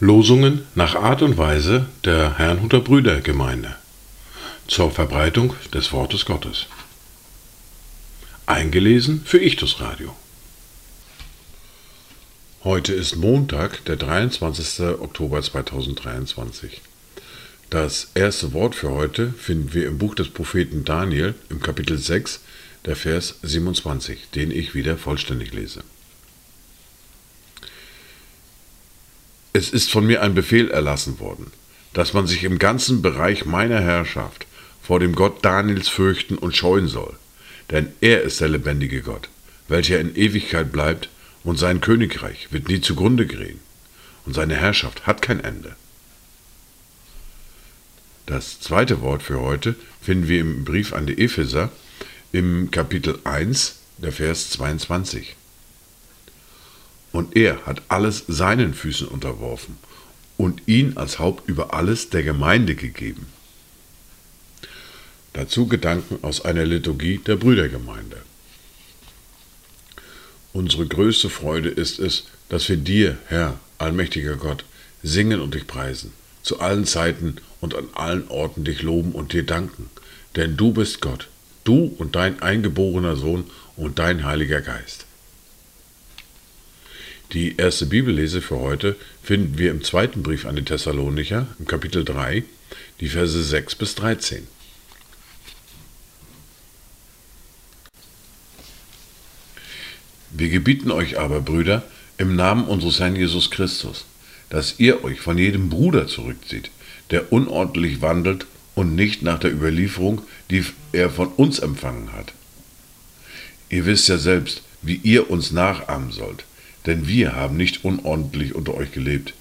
Losungen nach Art und Weise der Herrnhuter Brüdergemeinde zur Verbreitung des Wortes Gottes. Eingelesen für Ichtus Radio. Heute ist Montag, der 23. Oktober 2023. Das erste Wort für heute finden wir im Buch des Propheten Daniel im Kapitel 6, der Vers 27, den ich wieder vollständig lese. Es ist von mir ein Befehl erlassen worden, dass man sich im ganzen Bereich meiner Herrschaft vor dem Gott Daniels fürchten und scheuen soll, denn er ist der lebendige Gott, welcher in Ewigkeit bleibt, und sein Königreich wird nie zugrunde gehen, und seine Herrschaft hat kein Ende. Das zweite Wort für heute finden wir im Brief an die Epheser im Kapitel 1, der Vers 22. Und er hat alles seinen Füßen unterworfen und ihn als Haupt über alles der Gemeinde gegeben. Dazu Gedanken aus einer Liturgie der Brüdergemeinde. Unsere größte Freude ist es, dass wir dir, Herr, allmächtiger Gott, singen und dich preisen, zu allen Zeiten und an allen Orten dich loben und dir danken, denn du bist Gott, du und dein eingeborener Sohn und dein Heiliger Geist. Die erste Bibellese für heute finden wir im zweiten Brief an die Thessalonicher, im Kapitel 3, die Verse 6 bis 13. Wir gebieten euch aber, Brüder, im Namen unseres Herrn Jesus Christus, dass ihr euch von jedem Bruder zurückzieht, der unordentlich wandelt und nicht nach der Überlieferung, die er von uns empfangen hat. Ihr wisst ja selbst, wie ihr uns nachahmen sollt denn wir haben nicht unordentlich unter euch gelebt.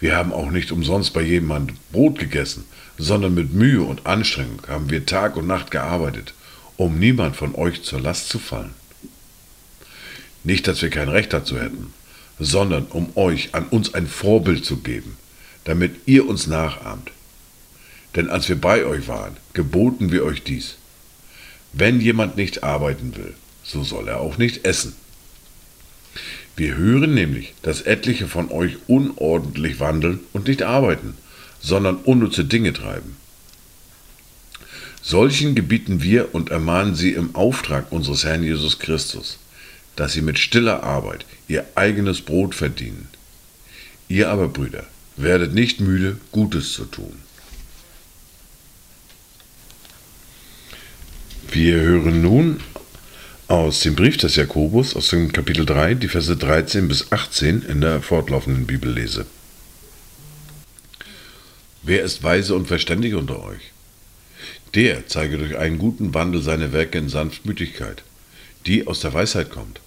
Wir haben auch nicht umsonst bei jemandem Brot gegessen, sondern mit Mühe und Anstrengung haben wir Tag und Nacht gearbeitet, um niemand von euch zur Last zu fallen. Nicht, dass wir kein Recht dazu hätten, sondern um euch an uns ein Vorbild zu geben, damit ihr uns nachahmt. Denn als wir bei euch waren, geboten wir euch dies. Wenn jemand nicht arbeiten will, so soll er auch nicht essen. Wir hören nämlich, dass etliche von euch unordentlich wandeln und nicht arbeiten, sondern unnütze Dinge treiben. Solchen gebieten wir und ermahnen sie im Auftrag unseres Herrn Jesus Christus, dass sie mit stiller Arbeit ihr eigenes Brot verdienen. Ihr aber, Brüder, werdet nicht müde, Gutes zu tun. Wir hören nun aus dem Brief des Jakobus, aus dem Kapitel 3, die Verse 13 bis 18 in der fortlaufenden Bibellese. Wer ist weise und verständig unter euch? Der zeige durch einen guten Wandel seine Werke in Sanftmütigkeit, die aus der Weisheit kommt.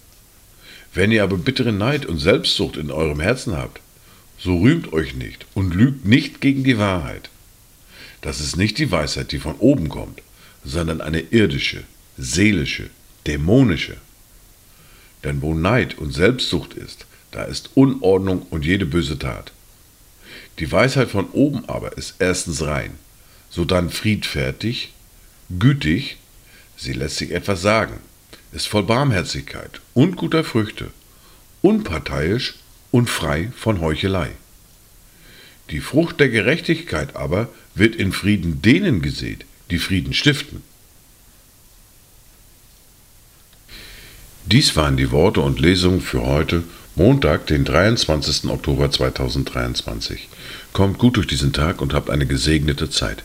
Wenn ihr aber bittere Neid und Selbstsucht in eurem Herzen habt, so rühmt euch nicht und lügt nicht gegen die Wahrheit. Das ist nicht die Weisheit, die von oben kommt, sondern eine irdische, seelische, dämonische. Denn wo Neid und Selbstsucht ist, da ist Unordnung und jede böse Tat. Die Weisheit von oben aber ist erstens rein, sodann friedfertig, gütig, sie lässt sich etwas sagen, ist voll Barmherzigkeit und guter Früchte, unparteiisch und frei von Heuchelei. Die Frucht der Gerechtigkeit aber wird in Frieden denen gesät, die Frieden stiften. Dies waren die Worte und Lesungen für heute, Montag, den 23. Oktober 2023. Kommt gut durch diesen Tag und habt eine gesegnete Zeit.